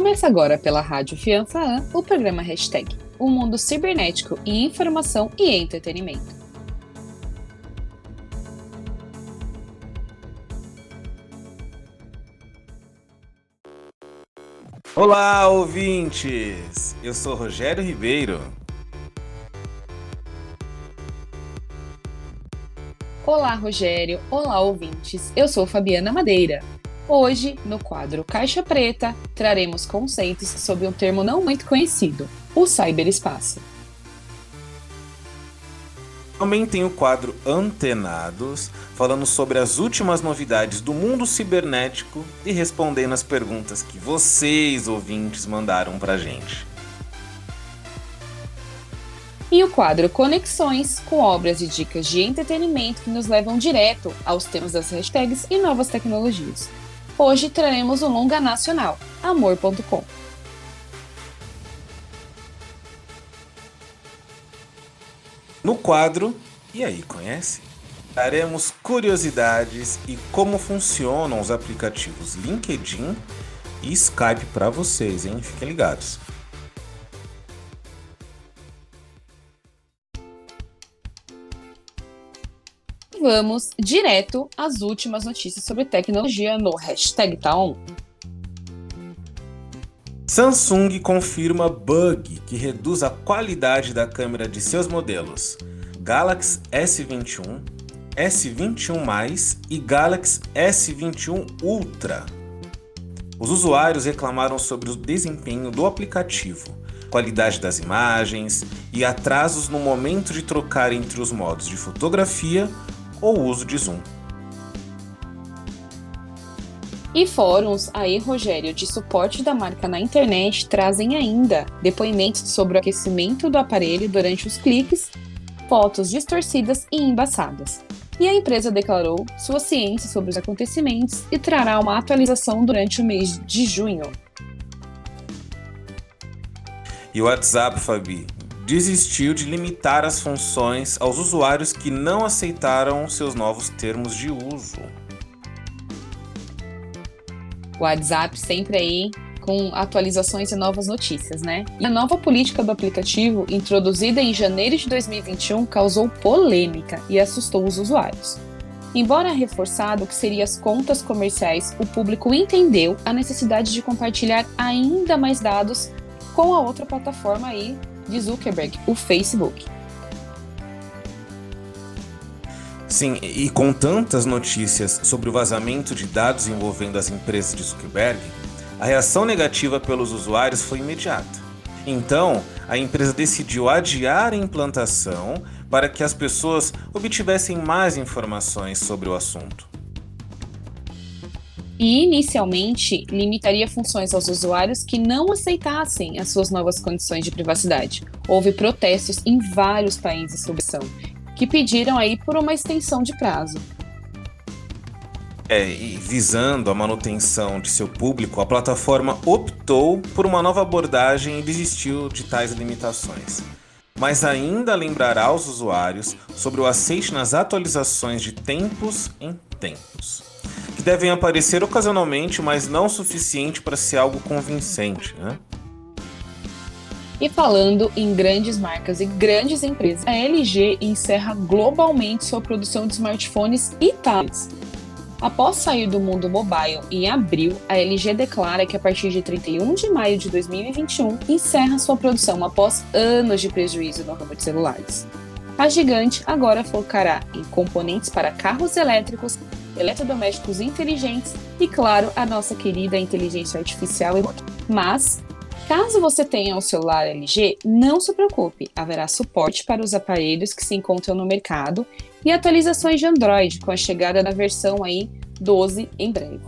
Começa agora pela Rádio Fiança An, o programa Hashtag, o um mundo cibernético e informação e entretenimento. Olá, ouvintes! Eu sou Rogério Ribeiro. Olá, Rogério. Olá, ouvintes. Eu sou Fabiana Madeira. Hoje, no quadro Caixa Preta, traremos conceitos sobre um termo não muito conhecido, o cyberespaço. Também tem o quadro Antenados, falando sobre as últimas novidades do mundo cibernético e respondendo as perguntas que vocês, ouvintes, mandaram pra gente. E o quadro Conexões, com obras e dicas de entretenimento que nos levam direto aos temas das hashtags e novas tecnologias. Hoje traremos o longa nacional, amor.com. No quadro E aí, conhece? Daremos curiosidades e como funcionam os aplicativos LinkedIn e Skype para vocês, hein? Fiquem ligados. Vamos direto às últimas notícias sobre tecnologia no Hashtag Town. Samsung confirma bug que reduz a qualidade da câmera de seus modelos Galaxy S21, S21 e Galaxy S21 Ultra. Os usuários reclamaram sobre o desempenho do aplicativo, qualidade das imagens e atrasos no momento de trocar entre os modos de fotografia ou uso de Zoom. E fóruns aí, Rogério, de suporte da marca na internet trazem ainda depoimentos sobre o aquecimento do aparelho durante os cliques, fotos distorcidas e embaçadas. E a empresa declarou sua ciência sobre os acontecimentos e trará uma atualização durante o mês de junho. E o WhatsApp, Fabi, desistiu de limitar as funções aos usuários que não aceitaram seus novos termos de uso. O WhatsApp sempre aí com atualizações e novas notícias, né? E a nova política do aplicativo, introduzida em janeiro de 2021, causou polêmica e assustou os usuários. Embora reforçado que seriam as contas comerciais, o público entendeu a necessidade de compartilhar ainda mais dados com a outra plataforma aí de Zuckerberg, o Facebook. Sim, e com tantas notícias sobre o vazamento de dados envolvendo as empresas de Zuckerberg, a reação negativa pelos usuários foi imediata. Então, a empresa decidiu adiar a implantação para que as pessoas obtivessem mais informações sobre o assunto e inicialmente limitaria funções aos usuários que não aceitassem as suas novas condições de privacidade. Houve protestos em vários países sob ação, que pediram aí por uma extensão de prazo. É, e visando a manutenção de seu público, a plataforma optou por uma nova abordagem e desistiu de tais limitações. Mas ainda lembrará aos usuários sobre o aceite nas atualizações de tempos em tempos devem aparecer ocasionalmente, mas não o suficiente para ser algo convincente. Né? E falando em grandes marcas e grandes empresas, a LG encerra globalmente sua produção de smartphones e tablets. Após sair do mundo mobile em abril, a LG declara que a partir de 31 de maio de 2021 encerra sua produção após anos de prejuízo no ramo de celulares. A gigante agora focará em componentes para carros elétricos, eletrodomésticos inteligentes e, claro, a nossa querida inteligência artificial. Mas, caso você tenha um celular LG, não se preocupe, haverá suporte para os aparelhos que se encontram no mercado e atualizações de Android com a chegada da versão aí 12 em breve.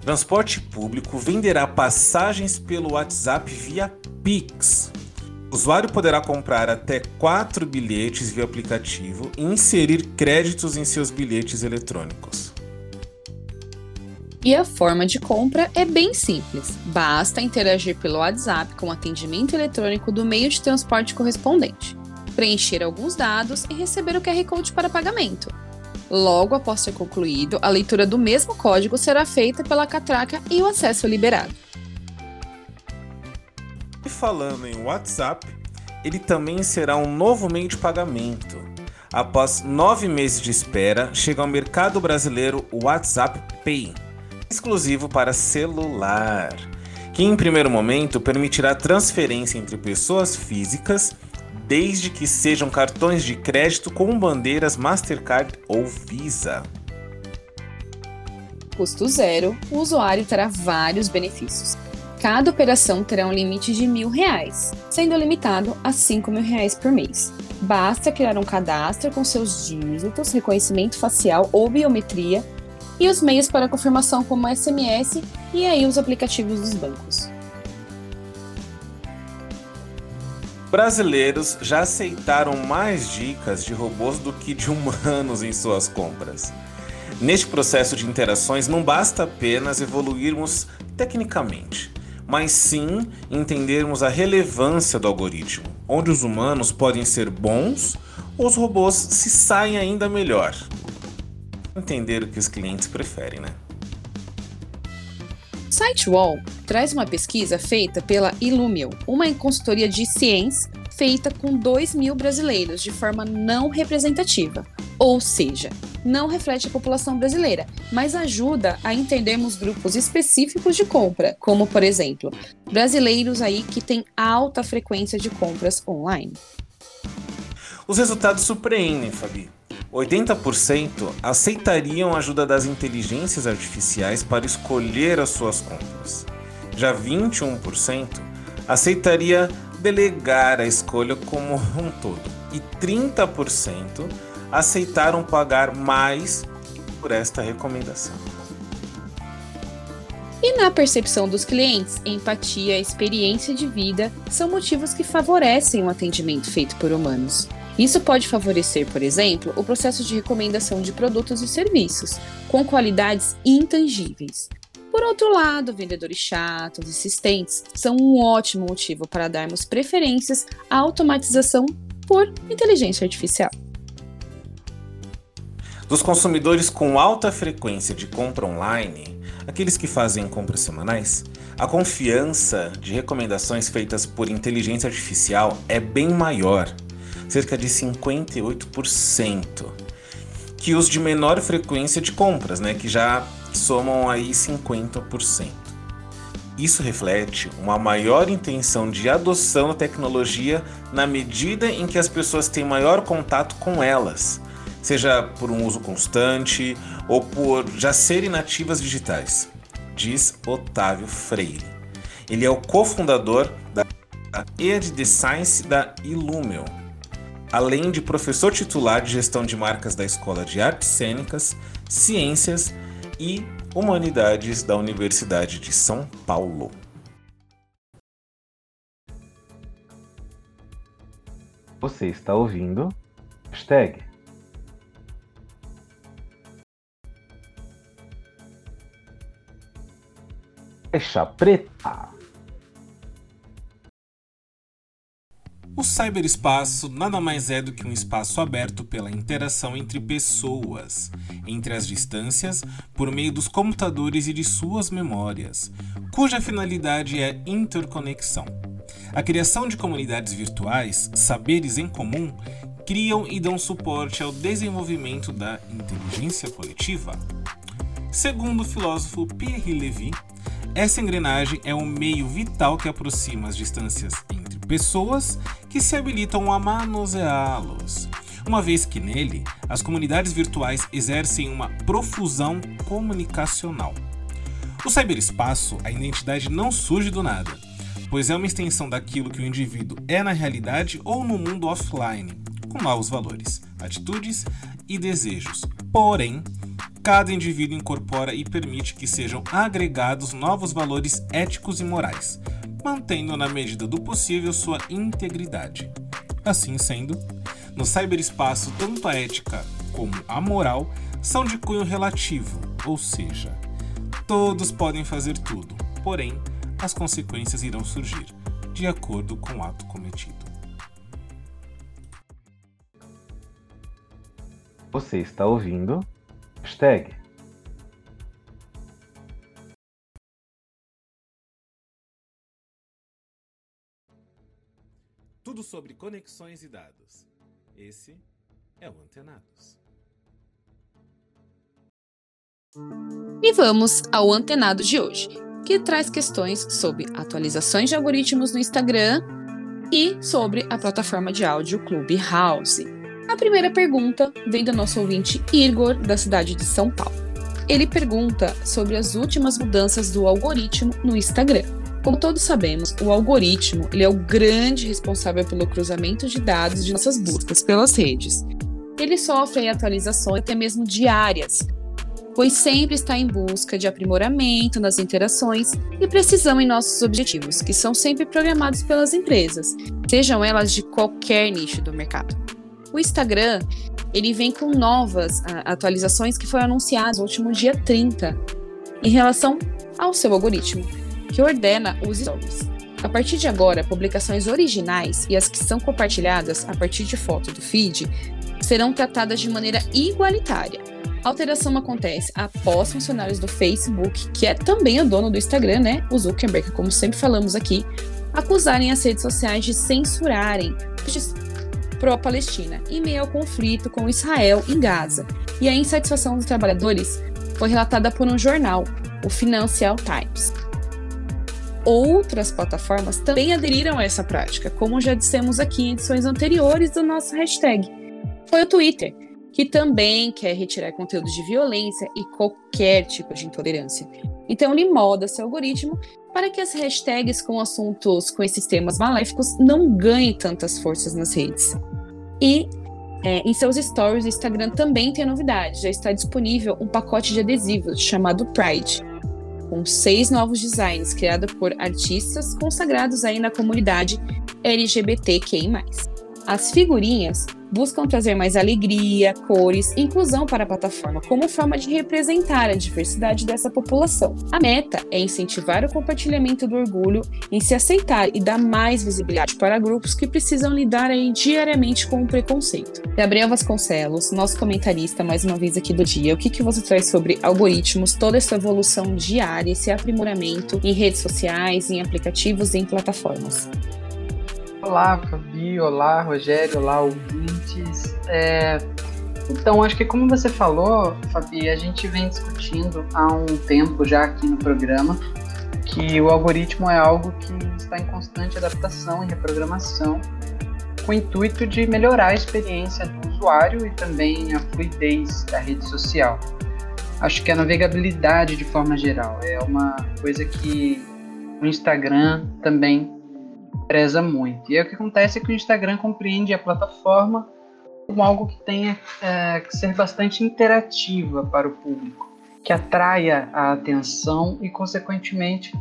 Transporte público venderá passagens pelo WhatsApp via Pix. O usuário poderá comprar até 4 bilhetes via aplicativo e inserir créditos em seus bilhetes eletrônicos. E a forma de compra é bem simples. Basta interagir pelo WhatsApp com o atendimento eletrônico do meio de transporte correspondente, preencher alguns dados e receber o QR Code para pagamento. Logo após ser concluído, a leitura do mesmo código será feita pela catraca e o acesso liberado. Falando em WhatsApp, ele também será um novo meio de pagamento. Após nove meses de espera, chega ao mercado brasileiro o WhatsApp Pay, exclusivo para celular, que em primeiro momento permitirá transferência entre pessoas físicas desde que sejam cartões de crédito com bandeiras Mastercard ou Visa. Custo zero, o usuário terá vários benefícios. Cada operação terá um limite de mil reais, sendo limitado a cinco mil reais por mês. Basta criar um cadastro com seus dígitos, reconhecimento facial ou biometria e os meios para confirmação como SMS e aí os aplicativos dos bancos. Brasileiros já aceitaram mais dicas de robôs do que de humanos em suas compras. Neste processo de interações, não basta apenas evoluirmos tecnicamente, mas sim entendermos a relevância do algoritmo, onde os humanos podem ser bons ou os robôs se saem ainda melhor. Entender o que os clientes preferem, né? SiteWall traz uma pesquisa feita pela Illumio, uma consultoria de ciência feita com 2 mil brasileiros de forma não representativa, ou seja, não reflete a população brasileira, mas ajuda a entendermos grupos específicos de compra, como por exemplo, brasileiros aí que têm alta frequência de compras online. Os resultados surpreendem, Fabi. 80% aceitariam a ajuda das inteligências artificiais para escolher as suas compras. Já 21% aceitaria delegar a escolha como um todo. E 30% aceitaram pagar mais por esta recomendação. E na percepção dos clientes, empatia experiência de vida são motivos que favorecem o atendimento feito por humanos. Isso pode favorecer, por exemplo, o processo de recomendação de produtos e serviços, com qualidades intangíveis. Por outro lado, vendedores chatos, insistentes, são um ótimo motivo para darmos preferências à automatização por inteligência artificial. Dos consumidores com alta frequência de compra online, aqueles que fazem compras semanais, a confiança de recomendações feitas por inteligência artificial é bem maior cerca de 58%, que os de menor frequência de compras, né, que já somam aí 50%. Isso reflete uma maior intenção de adoção da tecnologia na medida em que as pessoas têm maior contato com elas, seja por um uso constante ou por já serem nativas digitais, diz Otávio Freire. Ele é o cofundador da Ed The Science da Illumio, além de professor titular de gestão de marcas da Escola de Artes Cênicas, Ciências e Humanidades da Universidade de São Paulo. Você está ouvindo? Hashtag Fecha Preta. O cyberespaço nada mais é do que um espaço aberto pela interação entre pessoas, entre as distâncias, por meio dos computadores e de suas memórias, cuja finalidade é interconexão. A criação de comunidades virtuais, saberes em comum, criam e dão suporte ao desenvolvimento da inteligência coletiva. Segundo o filósofo Pierre Levy, essa engrenagem é um meio vital que aproxima as distâncias entre pessoas que se habilitam a manuseá-los, uma vez que nele as comunidades virtuais exercem uma profusão comunicacional. O cyberespaço, a identidade não surge do nada, pois é uma extensão daquilo que o indivíduo é na realidade ou no mundo offline, com novos valores, atitudes e desejos. Porém, cada indivíduo incorpora e permite que sejam agregados novos valores éticos e morais, mantendo na medida do possível sua integridade. Assim sendo, no cyberespaço, tanto a ética como a moral são de cunho relativo, ou seja, todos podem fazer tudo, porém, as consequências irão surgir de acordo com o ato cometido. Você está ouvindo? Hashtag. Tudo sobre conexões e dados. Esse é o Antenados. E vamos ao Antenado de hoje, que traz questões sobre atualizações de algoritmos no Instagram e sobre a plataforma de áudio Clubhouse. A primeira pergunta vem do nosso ouvinte Igor, da cidade de São Paulo. Ele pergunta sobre as últimas mudanças do algoritmo no Instagram. Como todos sabemos, o algoritmo ele é o grande responsável pelo cruzamento de dados de nossas buscas pelas redes. Ele sofre atualizações até mesmo diárias, pois sempre está em busca de aprimoramento nas interações e precisão em nossos objetivos, que são sempre programados pelas empresas, sejam elas de qualquer nicho do mercado. O Instagram, ele vem com novas atualizações que foram anunciadas no último dia 30 em relação ao seu algoritmo, que ordena os stories. A partir de agora, publicações originais e as que são compartilhadas a partir de foto do feed serão tratadas de maneira igualitária. A alteração acontece após funcionários do Facebook, que é também o dono do Instagram, né, o Zuckerberg, como sempre falamos aqui, acusarem as redes sociais de censurarem pró-Palestina, em meio ao conflito com Israel em Gaza. E a insatisfação dos trabalhadores foi relatada por um jornal, o Financial Times. Outras plataformas também aderiram a essa prática, como já dissemos aqui em edições anteriores do nosso hashtag. Foi o Twitter, que também quer retirar conteúdos de violência e qualquer tipo de intolerância. Então ele molda seu algoritmo para que as hashtags com assuntos com esses temas maléficos não ganhem tantas forças nas redes. E é, em seus stories, o Instagram também tem novidade. Já está disponível um pacote de adesivos chamado Pride, com seis novos designs criados por artistas consagrados aí na comunidade LGBTQI+. As figurinhas buscam trazer mais alegria, cores e inclusão para a plataforma como forma de representar a diversidade dessa população. A meta é incentivar o compartilhamento do orgulho em se aceitar e dar mais visibilidade para grupos que precisam lidar aí diariamente com o preconceito. Gabriel Vasconcelos, nosso comentarista mais uma vez aqui do dia, o que, que você traz sobre algoritmos, toda essa evolução diária, esse aprimoramento em redes sociais, em aplicativos e em plataformas? Olá, Fabi, olá, Rogério, olá, ouvintes. É, então, acho que como você falou, Fabi, a gente vem discutindo há um tempo já aqui no programa que o algoritmo é algo que está em constante adaptação e reprogramação com o intuito de melhorar a experiência do usuário e também a fluidez da rede social. Acho que a navegabilidade de forma geral é uma coisa que o Instagram também preza muito. E aí, o que acontece é que o Instagram compreende a plataforma como algo que tenha é, que ser bastante interativa para o público, que atraia a atenção e, consequentemente,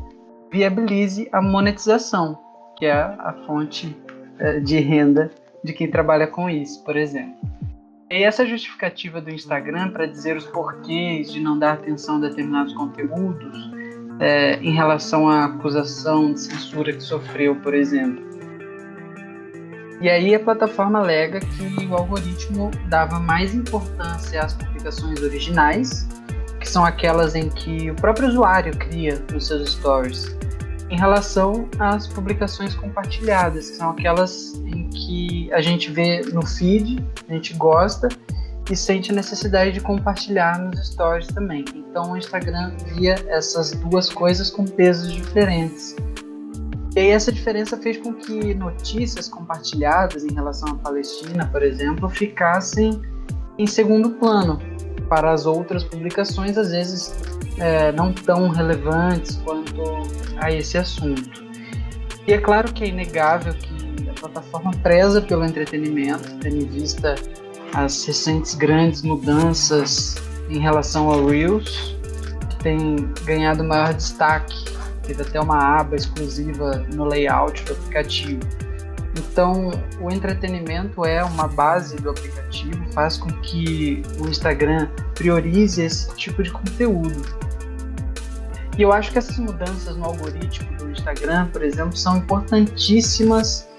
viabilize a monetização, que é a fonte é, de renda de quem trabalha com isso, por exemplo. E essa justificativa do Instagram para dizer os porquês de não dar atenção a determinados conteúdos é, em relação à acusação de censura que sofreu, por exemplo. E aí a plataforma alega que o algoritmo dava mais importância às publicações originais, que são aquelas em que o próprio usuário cria nos seus stories, em relação às publicações compartilhadas, que são aquelas em que a gente vê no feed, a gente gosta e sente a necessidade de compartilhar nos stories também. Então o Instagram via essas duas coisas com pesos diferentes. E aí essa diferença fez com que notícias compartilhadas em relação à Palestina, por exemplo, ficassem em segundo plano para as outras publicações, às vezes é, não tão relevantes quanto a esse assunto. E é claro que é inegável que a plataforma preza pelo entretenimento, tendo em vista as recentes grandes mudanças em relação ao Reels, que tem ganhado maior destaque, teve até uma aba exclusiva no layout do aplicativo. Então, o entretenimento é uma base do aplicativo, faz com que o Instagram priorize esse tipo de conteúdo. E eu acho que essas mudanças no algoritmo do Instagram, por exemplo, são importantíssimas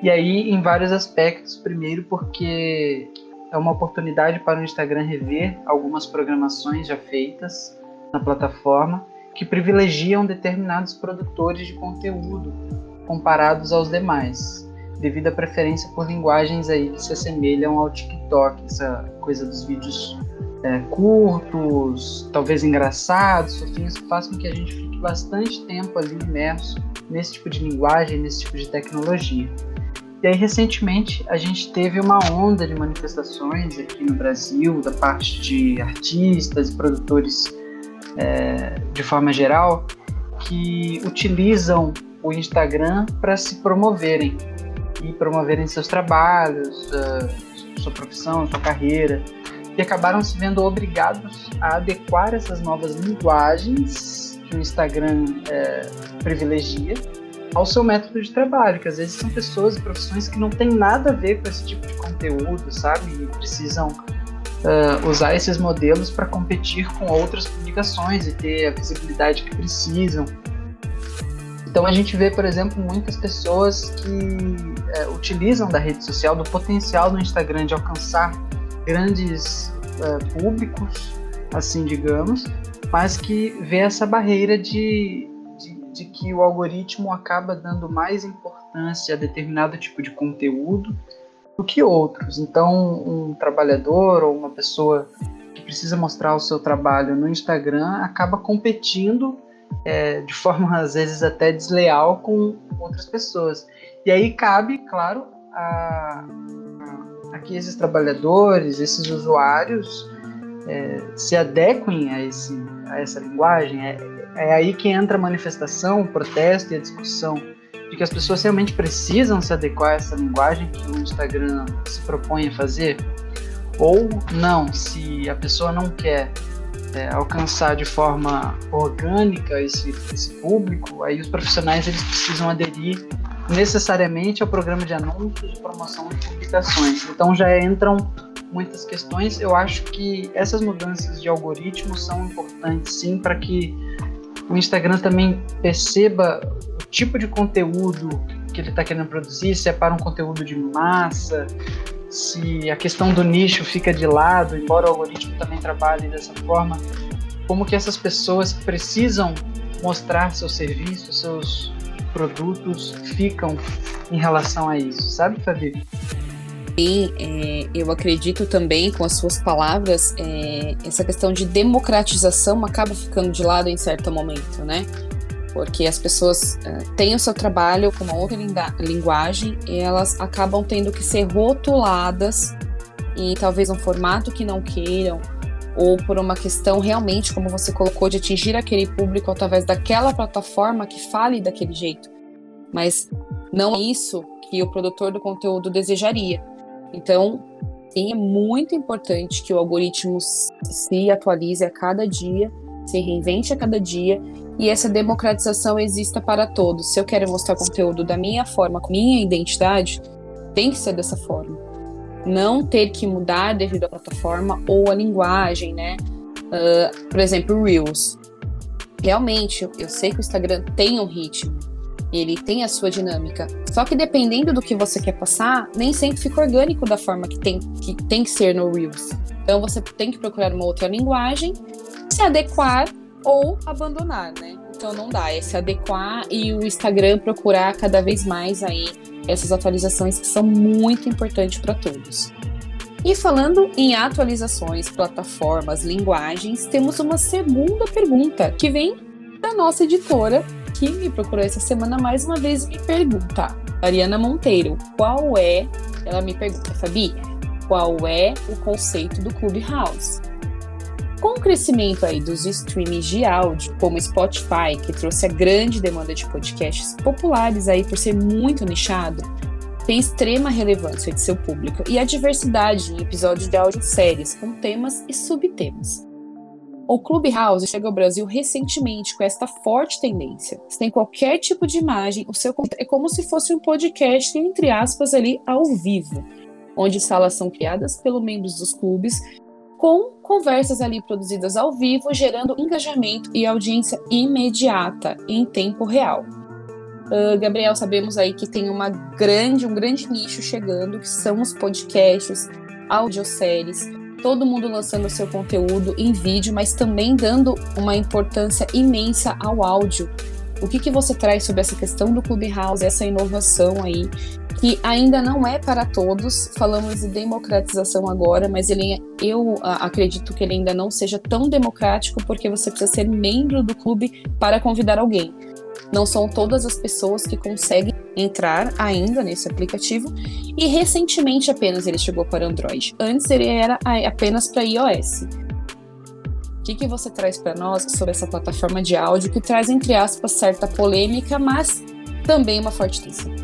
e aí em vários aspectos. Primeiro, porque é uma oportunidade para o Instagram rever algumas programações já feitas na plataforma que privilegiam determinados produtores de conteúdo comparados aos demais, devido à preferência por linguagens aí que se assemelham ao TikTok, essa coisa dos vídeos é, curtos, talvez engraçados, fofinhos, que faz com que a gente fique bastante tempo ali imerso nesse tipo de linguagem, nesse tipo de tecnologia. E aí, recentemente, a gente teve uma onda de manifestações aqui no Brasil, da parte de artistas e produtores é, de forma geral, que utilizam o Instagram para se promoverem e promoverem seus trabalhos, sua profissão, sua carreira, e acabaram se vendo obrigados a adequar essas novas linguagens que o Instagram é, privilegia ao seu método de trabalho, que às vezes são pessoas e profissões que não têm nada a ver com esse tipo de conteúdo, sabe? E precisam uh, usar esses modelos para competir com outras publicações e ter a visibilidade que precisam. Então a gente vê, por exemplo, muitas pessoas que uh, utilizam da rede social, do potencial do Instagram de alcançar grandes uh, públicos, assim digamos, mas que vê essa barreira de, de, que o algoritmo acaba dando mais importância a determinado tipo de conteúdo do que outros. Então, um trabalhador ou uma pessoa que precisa mostrar o seu trabalho no Instagram acaba competindo é, de forma às vezes até desleal com outras pessoas. E aí cabe, claro, a, a que esses trabalhadores, esses usuários é, se adequem a, esse, a essa linguagem. É, é aí que entra a manifestação, o protesto e a discussão de que as pessoas realmente precisam se adequar a essa linguagem que o Instagram se propõe a fazer, ou não, se a pessoa não quer é, alcançar de forma orgânica esse, esse público, aí os profissionais eles precisam aderir necessariamente ao programa de anúncios de promoção de publicações. Então já entram muitas questões. Eu acho que essas mudanças de algoritmos são importantes sim para que o Instagram também perceba o tipo de conteúdo que ele está querendo produzir, se é para um conteúdo de massa, se a questão do nicho fica de lado, embora o algoritmo também trabalhe dessa forma, como que essas pessoas que precisam mostrar seus serviços, seus produtos ficam em relação a isso, sabe, Fabi? Sim, é, eu acredito também, com as suas palavras, é, essa questão de democratização acaba ficando de lado em certo momento, né? Porque as pessoas é, têm o seu trabalho com uma outra linguagem e elas acabam tendo que ser rotuladas em talvez um formato que não queiram, ou por uma questão realmente, como você colocou, de atingir aquele público através daquela plataforma que fale daquele jeito. Mas não é isso que o produtor do conteúdo desejaria. Então, sim, é muito importante que o algoritmo se atualize a cada dia, se reinvente a cada dia e essa democratização exista para todos. Se eu quero mostrar conteúdo da minha forma, com minha identidade, tem que ser dessa forma. Não ter que mudar devido à plataforma ou à linguagem, né? Uh, por exemplo, Reels. Realmente, eu sei que o Instagram tem um ritmo, ele tem a sua dinâmica. Só que dependendo do que você quer passar, nem sempre fica orgânico da forma que tem que, tem que ser no Reels. Então você tem que procurar uma outra linguagem, se adequar ou abandonar, né? Então não dá, é se adequar e o Instagram procurar cada vez mais aí essas atualizações que são muito importantes para todos. E falando em atualizações, plataformas, linguagens, temos uma segunda pergunta que vem da nossa editora que me procurou essa semana mais uma vez me pergunta, Ariana Monteiro, qual é, ela me pergunta, Fabi, qual é o conceito do Clubhouse? Com o crescimento aí dos streams de áudio, como Spotify, que trouxe a grande demanda de podcasts populares aí por ser muito nichado, tem extrema relevância de seu público e a diversidade em episódios de áudio séries com temas e subtemas. O Clubhouse chega ao Brasil recentemente com esta forte tendência. Sem qualquer tipo de imagem, o seu é como se fosse um podcast, entre aspas, ali ao vivo, onde salas são criadas pelos membros dos clubes, com conversas ali produzidas ao vivo, gerando engajamento e audiência imediata, em tempo real. Uh, Gabriel, sabemos aí que tem uma grande, um grande nicho chegando, que são os podcasts, audioséries, todo mundo lançando seu conteúdo em vídeo, mas também dando uma importância imensa ao áudio. O que, que você traz sobre essa questão do Clubhouse, essa inovação aí, que ainda não é para todos? Falamos de democratização agora, mas ele, eu acredito que ele ainda não seja tão democrático porque você precisa ser membro do clube para convidar alguém. Não são todas as pessoas que conseguem entrar ainda nesse aplicativo e recentemente apenas ele chegou para Android. Antes ele era apenas para iOS. O que, que você traz para nós sobre essa plataforma de áudio que traz, entre aspas, certa polêmica, mas também uma forte tensão?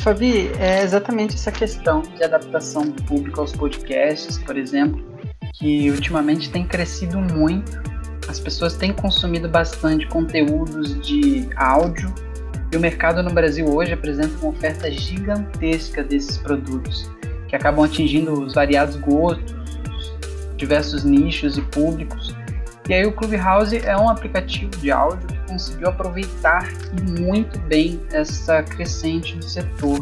Fabi, é exatamente essa questão de adaptação do público aos podcasts, por exemplo, que ultimamente tem crescido muito. As pessoas têm consumido bastante conteúdos de áudio e o mercado no Brasil hoje apresenta uma oferta gigantesca desses produtos, que acabam atingindo os variados gostos, diversos nichos e públicos. E aí o Clubhouse é um aplicativo de áudio que conseguiu aproveitar muito bem essa crescente do setor.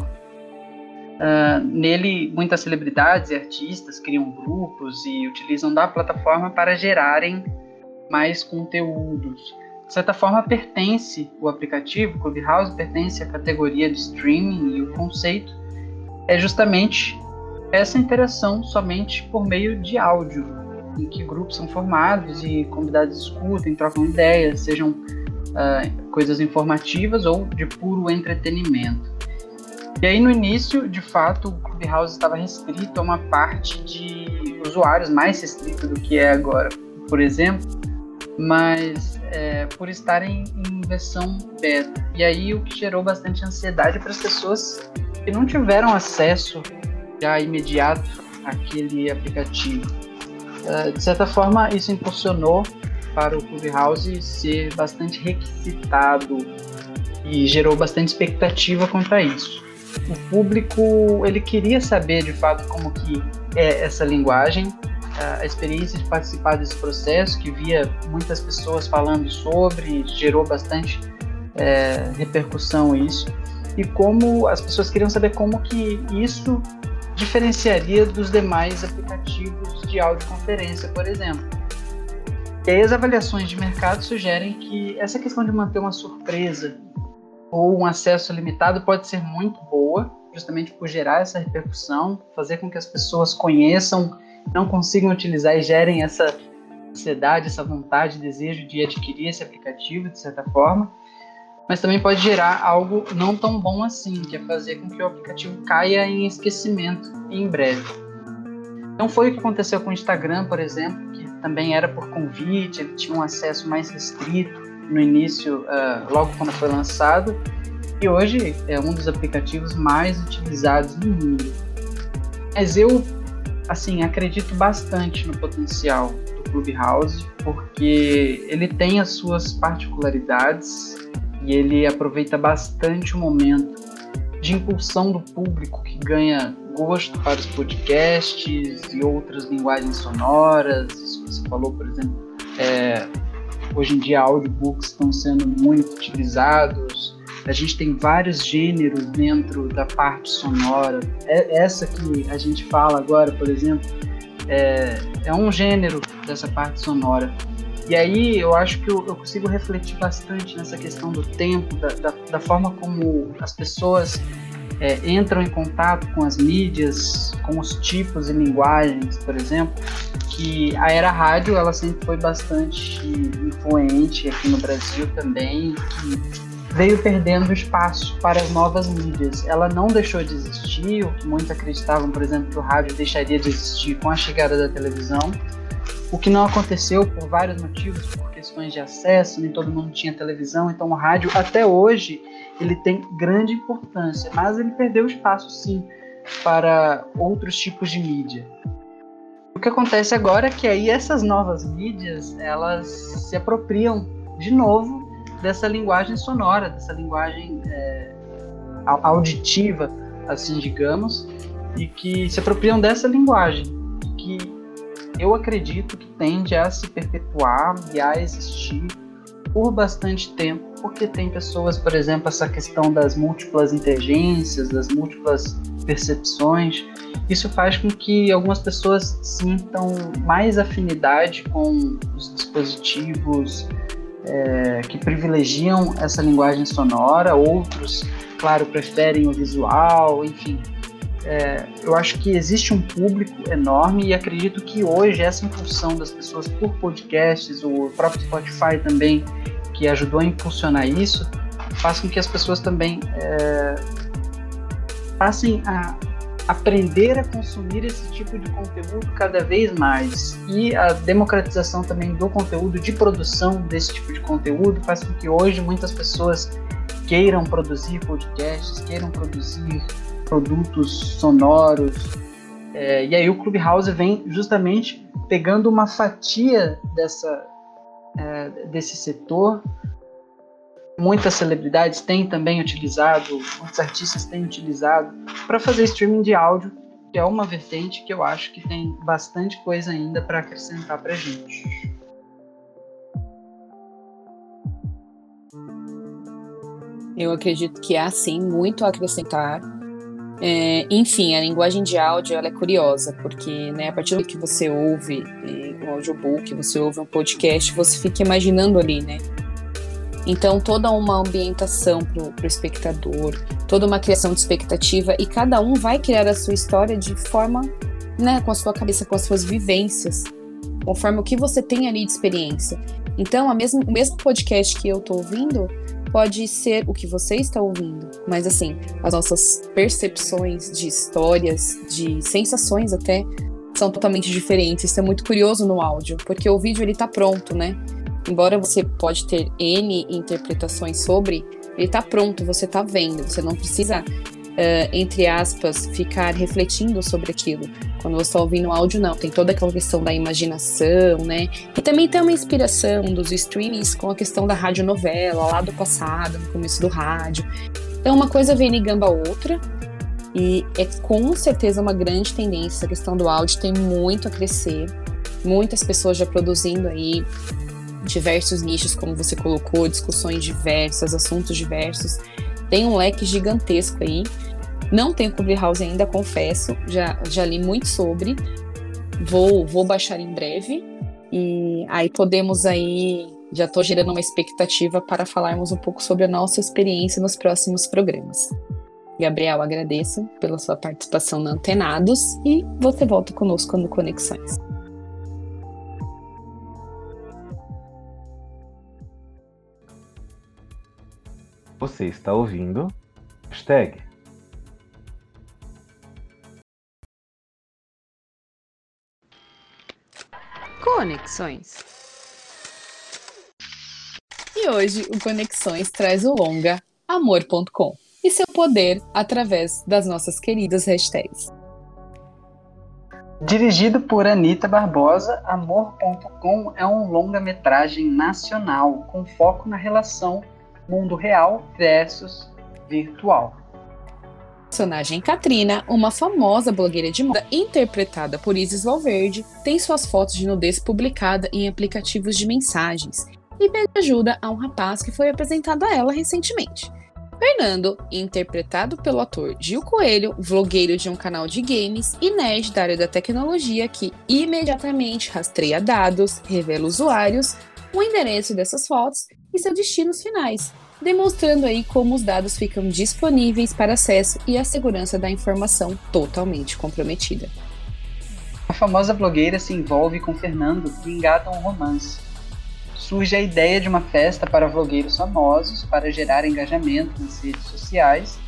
Uh, nele, muitas celebridades e artistas criam grupos e utilizam da plataforma para gerarem mais conteúdos. De certa forma, pertence o aplicativo, Clubhouse, pertence à categoria de streaming e o conceito é justamente essa interação somente por meio de áudio, em que grupos são formados e convidados escutem, trocam ideias, sejam uh, coisas informativas ou de puro entretenimento. E aí no início, de fato, o Clubhouse estava restrito a uma parte de usuários mais restrito do que é agora. Por exemplo, mas é, por estarem em versão beta. E aí o que gerou bastante ansiedade para as pessoas que não tiveram acesso já imediato àquele aplicativo. É, de certa forma, isso impulsionou para o Clubhouse ser bastante requisitado e gerou bastante expectativa quanto a isso. O público ele queria saber de fato como que é essa linguagem, a experiência de participar desse processo, que via muitas pessoas falando sobre, gerou bastante é, repercussão isso, e como as pessoas queriam saber como que isso diferenciaria dos demais aplicativos de audioconferência, por exemplo. E aí as avaliações de mercado sugerem que essa questão de manter uma surpresa ou um acesso limitado pode ser muito boa, justamente por gerar essa repercussão, fazer com que as pessoas conheçam não consigam utilizar e gerem essa ansiedade, essa vontade, desejo de adquirir esse aplicativo de certa forma, mas também pode gerar algo não tão bom assim, que é fazer com que o aplicativo caia em esquecimento em breve. Então foi o que aconteceu com o Instagram, por exemplo, que também era por convite, ele tinha um acesso mais restrito no início, uh, logo quando foi lançado, e hoje é um dos aplicativos mais utilizados no mundo. Mas eu assim, acredito bastante no potencial do Clubhouse, porque ele tem as suas particularidades e ele aproveita bastante o momento de impulsão do público que ganha gosto para os podcasts e outras linguagens sonoras. Isso que você falou, por exemplo, é, hoje em dia audiobooks estão sendo muito utilizados a gente tem vários gêneros dentro da parte sonora. É, essa que a gente fala agora, por exemplo, é, é um gênero dessa parte sonora. E aí eu acho que eu, eu consigo refletir bastante nessa questão do tempo, da, da, da forma como as pessoas é, entram em contato com as mídias, com os tipos e linguagens, por exemplo, que a era rádio ela sempre foi bastante influente aqui no Brasil também, que veio perdendo espaço para as novas mídias. Ela não deixou de existir, o que muitos acreditavam, por exemplo, que o rádio deixaria de existir com a chegada da televisão, o que não aconteceu por vários motivos, por questões de acesso, nem todo mundo tinha televisão, então o rádio até hoje ele tem grande importância, mas ele perdeu espaço sim para outros tipos de mídia. O que acontece agora é que aí essas novas mídias elas se apropriam de novo dessa linguagem sonora, dessa linguagem é, auditiva, assim digamos, e que se apropriam dessa linguagem, que eu acredito que tende a se perpetuar e a existir por bastante tempo, porque tem pessoas, por exemplo, essa questão das múltiplas inteligências, das múltiplas percepções, isso faz com que algumas pessoas sintam mais afinidade com os dispositivos é, que privilegiam essa linguagem sonora, outros, claro, preferem o visual, enfim. É, eu acho que existe um público enorme e acredito que hoje essa impulsão das pessoas por podcasts, o próprio Spotify também, que ajudou a impulsionar isso, faz com que as pessoas também é, passem a aprender a consumir esse tipo de conteúdo cada vez mais. E a democratização também do conteúdo, de produção desse tipo de conteúdo, faz com que hoje muitas pessoas queiram produzir podcasts, queiram produzir produtos sonoros. É, e aí o Clubhouse vem justamente pegando uma fatia dessa, é, desse setor. Muitas celebridades têm também utilizado, muitos artistas têm utilizado para fazer streaming de áudio, que é uma vertente que eu acho que tem bastante coisa ainda para acrescentar para gente. Eu acredito que há sim muito a acrescentar é, enfim, a linguagem de áudio ela é curiosa, porque né, a partir do que você ouve um audiobook, você ouve um podcast, você fica imaginando ali, né? Então, toda uma ambientação para o espectador, toda uma criação de expectativa, e cada um vai criar a sua história de forma, né, com a sua cabeça, com as suas vivências, conforme o que você tem ali de experiência. Então, a mesma, o mesmo podcast que eu estou ouvindo, pode ser o que você está ouvindo, mas assim, as nossas percepções de histórias, de sensações até, são totalmente diferentes. Isso é muito curioso no áudio, porque o vídeo ele tá pronto, né? Embora você pode ter N interpretações sobre, ele tá pronto, você tá vendo, você não precisa uh, entre aspas, ficar refletindo sobre aquilo. Quando você está ouvindo áudio, não. Tem toda aquela questão da imaginação, né? E também tem uma inspiração dos streamings com a questão da radionovela, lá do passado, no começo do rádio. Então, uma coisa vem ligando a outra. E é com certeza uma grande tendência. A questão do áudio tem muito a crescer. Muitas pessoas já produzindo aí diversos nichos, como você colocou, discussões diversas, assuntos diversos. Tem um leque gigantesco aí. Não tenho Clubhouse ainda, confesso. Já, já li muito sobre. Vou, vou baixar em breve. E aí podemos aí. Já estou gerando uma expectativa para falarmos um pouco sobre a nossa experiência nos próximos programas. Gabriel, agradeço pela sua participação no Antenados e você volta conosco no Conexões. Você está ouvindo hashtag Conexões. E hoje o Conexões traz o longa amor.com e seu poder através das nossas queridas hashtags. Dirigido por Anita Barbosa, Amor.com é um longa-metragem nacional com foco na relação mundo real versus virtual. personagem Katrina, uma famosa blogueira de moda interpretada por Isis Valverde, tem suas fotos de nudez publicada em aplicativos de mensagens e pede ajuda a um rapaz que foi apresentado a ela recentemente. Fernando, interpretado pelo ator Gil Coelho, vlogueiro de um canal de games e nerd da área da tecnologia que imediatamente rastreia dados, revela usuários, o endereço dessas fotos e seus destinos finais, demonstrando aí como os dados ficam disponíveis para acesso e a segurança da informação totalmente comprometida. A famosa blogueira se envolve com Fernando e engata um romance. Surge a ideia de uma festa para vlogueiros famosos para gerar engajamento nas redes sociais,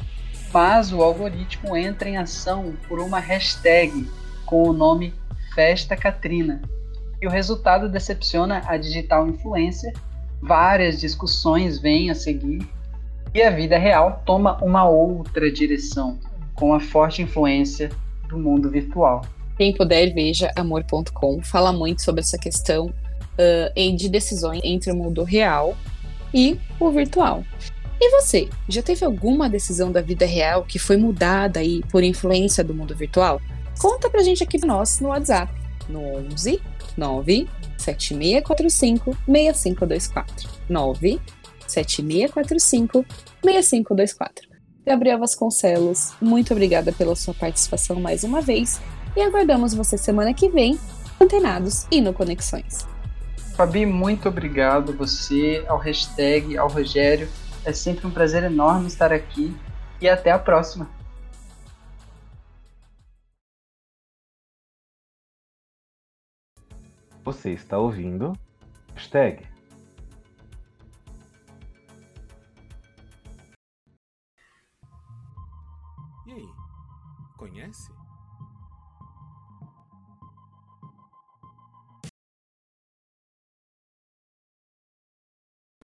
mas o algoritmo entra em ação por uma hashtag com o nome Festa Katrina, e o resultado decepciona a digital influencer várias discussões vêm a seguir e a vida real toma uma outra direção, com a forte influência do mundo virtual. Quem puder, veja amor.com, fala muito sobre essa questão uh, de decisões entre o mundo real e o virtual. E você, já teve alguma decisão da vida real que foi mudada aí por influência do mundo virtual? Conta pra gente aqui nós no WhatsApp, no 11 9 7645 6524. 9 7645 6524. Gabriel Vasconcelos, muito obrigada pela sua participação mais uma vez e aguardamos você semana que vem, antenados e no Conexões. Fabi, muito obrigado você, ao hashtag, ao Rogério. É sempre um prazer enorme estar aqui e até a próxima. Você está ouvindo hashtag. E aí, conhece?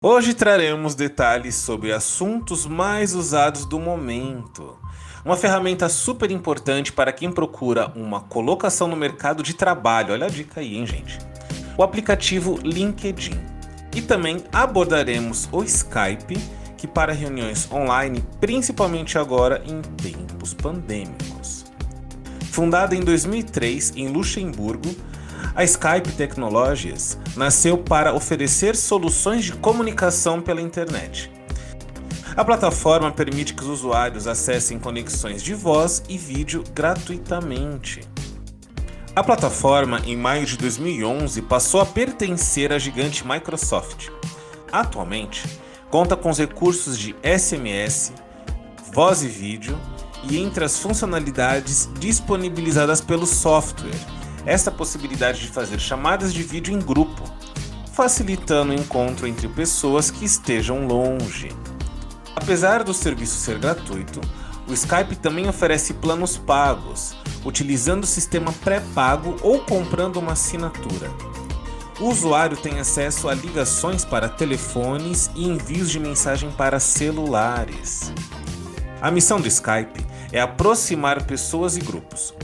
Hoje traremos detalhes sobre assuntos mais usados do momento. Uma ferramenta super importante para quem procura uma colocação no mercado de trabalho. Olha a dica aí, hein, gente? O aplicativo LinkedIn. E também abordaremos o Skype, que para reuniões online, principalmente agora em tempos pandêmicos. Fundada em 2003 em Luxemburgo, a Skype Technologies nasceu para oferecer soluções de comunicação pela internet. A plataforma permite que os usuários acessem conexões de voz e vídeo gratuitamente. A plataforma, em maio de 2011, passou a pertencer à gigante Microsoft. Atualmente, conta com os recursos de SMS, voz e vídeo e entre as funcionalidades disponibilizadas pelo software esta possibilidade de fazer chamadas de vídeo em grupo, facilitando o encontro entre pessoas que estejam longe. Apesar do serviço ser gratuito, o Skype também oferece planos pagos, utilizando o sistema pré-pago ou comprando uma assinatura. O usuário tem acesso a ligações para telefones e envios de mensagem para celulares. A missão do Skype é aproximar pessoas e grupos,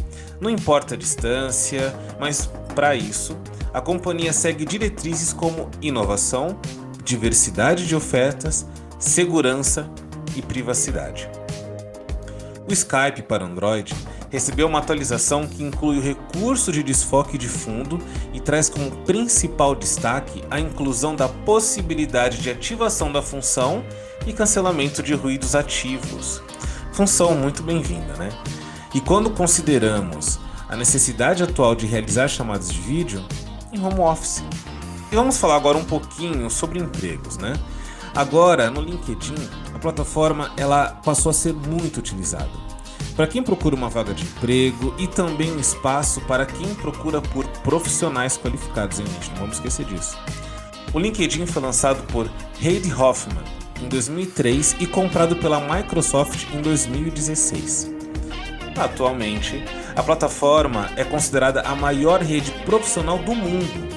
não importa a distância, mas para isso, a companhia segue diretrizes como inovação, diversidade de ofertas, segurança e privacidade. O Skype para Android recebeu uma atualização que inclui o recurso de desfoque de fundo e traz como principal destaque a inclusão da possibilidade de ativação da função e cancelamento de ruídos ativos. Função muito bem-vinda, né? E quando consideramos a necessidade atual de realizar chamadas de vídeo em home office. E vamos falar agora um pouquinho sobre empregos, né? Agora, no LinkedIn, a plataforma ela passou a ser muito utilizada. Para quem procura uma vaga de emprego e também um espaço para quem procura por profissionais qualificados, hein, gente? Não vamos esquecer disso. O LinkedIn foi lançado por Heidi Hoffman em 2003 e comprado pela Microsoft em 2016. Atualmente, a plataforma é considerada a maior rede profissional do mundo,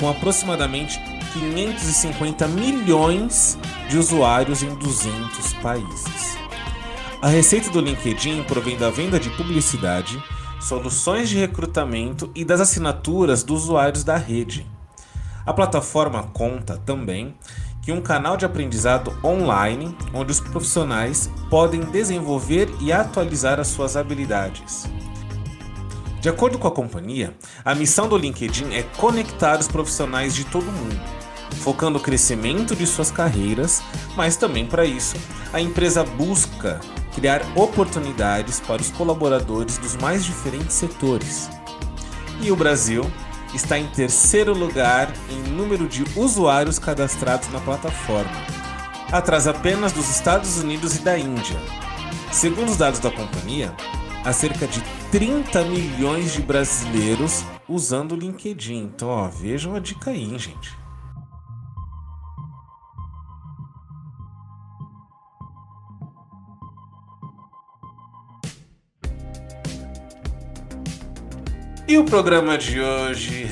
com aproximadamente 550 milhões de usuários em 200 países. A receita do LinkedIn provém da venda de publicidade, soluções de recrutamento e das assinaturas dos usuários da rede. A plataforma conta também que um canal de aprendizado online onde os profissionais podem desenvolver e atualizar as suas habilidades. De acordo com a companhia, a missão do LinkedIn é conectar os profissionais de todo mundo, focando o crescimento de suas carreiras, mas também para isso, a empresa busca criar oportunidades para os colaboradores dos mais diferentes setores. E o Brasil está em terceiro lugar em número de usuários cadastrados na plataforma, atrás apenas dos Estados Unidos e da Índia. Segundo os dados da companhia, há cerca de 30 milhões de brasileiros usando o LinkedIn. Então, ó, vejam a dica aí, gente. E o programa de hoje,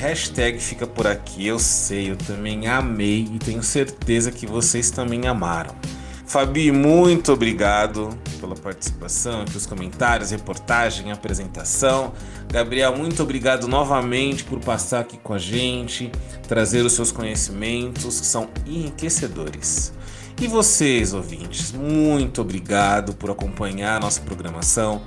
fica por aqui. Eu sei, eu também amei e tenho certeza que vocês também amaram. Fabi, muito obrigado pela participação, aqui os comentários, reportagem, apresentação. Gabriel, muito obrigado novamente por passar aqui com a gente, trazer os seus conhecimentos que são enriquecedores. E vocês, ouvintes, muito obrigado por acompanhar a nossa programação,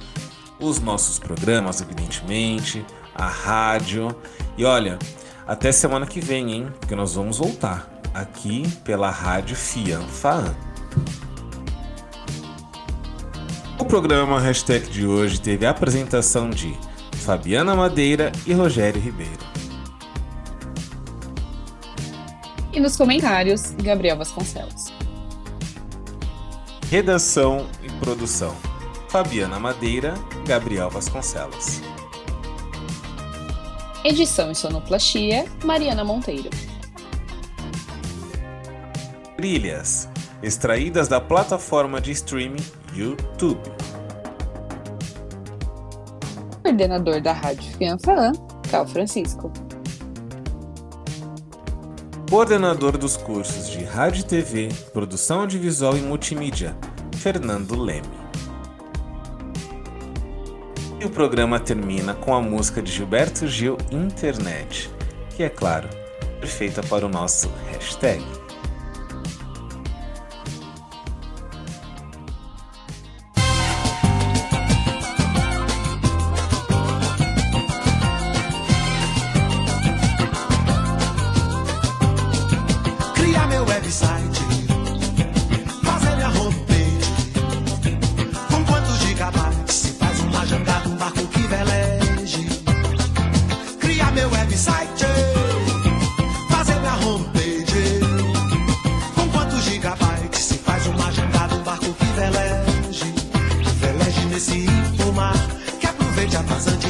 os nossos programas, evidentemente a rádio. E olha, até semana que vem, hein? Porque nós vamos voltar aqui pela Rádio Fian Faan. programa Hashtag de hoje teve a apresentação de Fabiana Madeira e Rogério Ribeiro. E nos comentários, Gabriel Vasconcelos. Redação e produção: Fabiana Madeira, Gabriel Vasconcelos. Edição e sonoplastia: Mariana Monteiro. Trilhas extraídas da plataforma de streaming YouTube. Coordenador da Rádio Fianfaan, Cal Francisco. Coordenador dos cursos de Rádio e TV, Produção Audiovisual e Multimídia, Fernando Leme. Programa termina com a música de Gilberto Gil Internet, que é claro, perfeita para o nosso hashtag.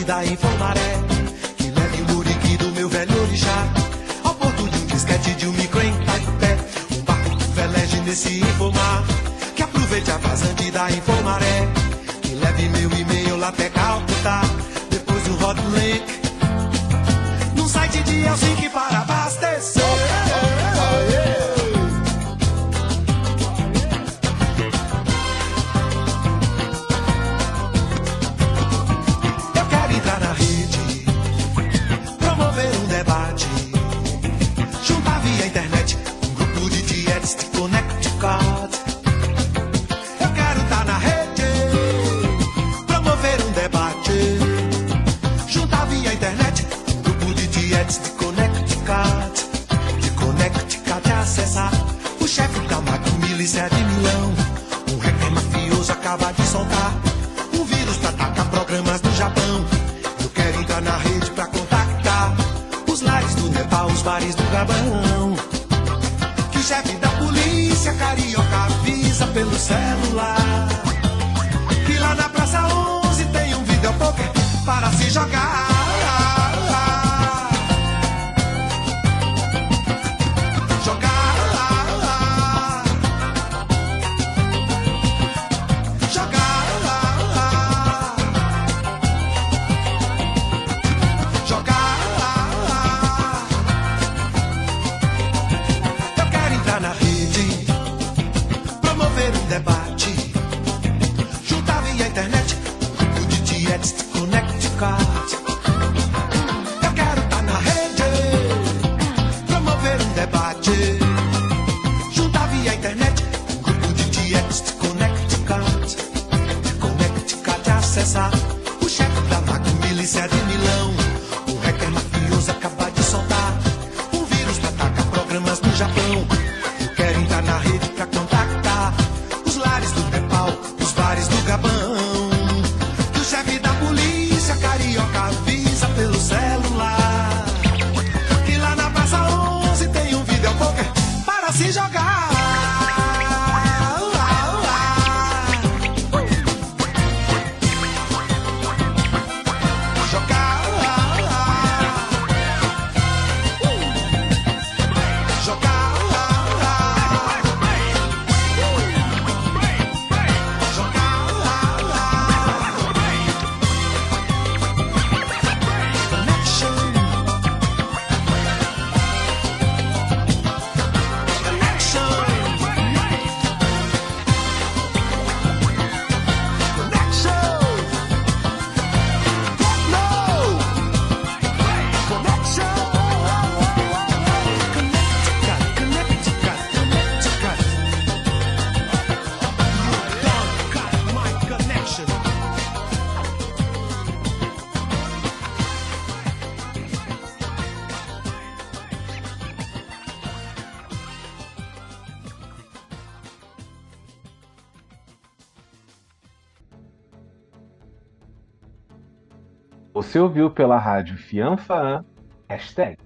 vida em que leve o muriqui do meu velho orixá, ao porto de um disquete de um micro em Taipé, um barco que veleje nesse informar, que aproveite a vazante da Informaré, que leve meu e-mail lá até Calcutá. polícia carioca avisa pelo celular. Que lá na Praça 11 tem um videopoker para se jogar. Você ouviu pela rádio Fianfaan, hashtag.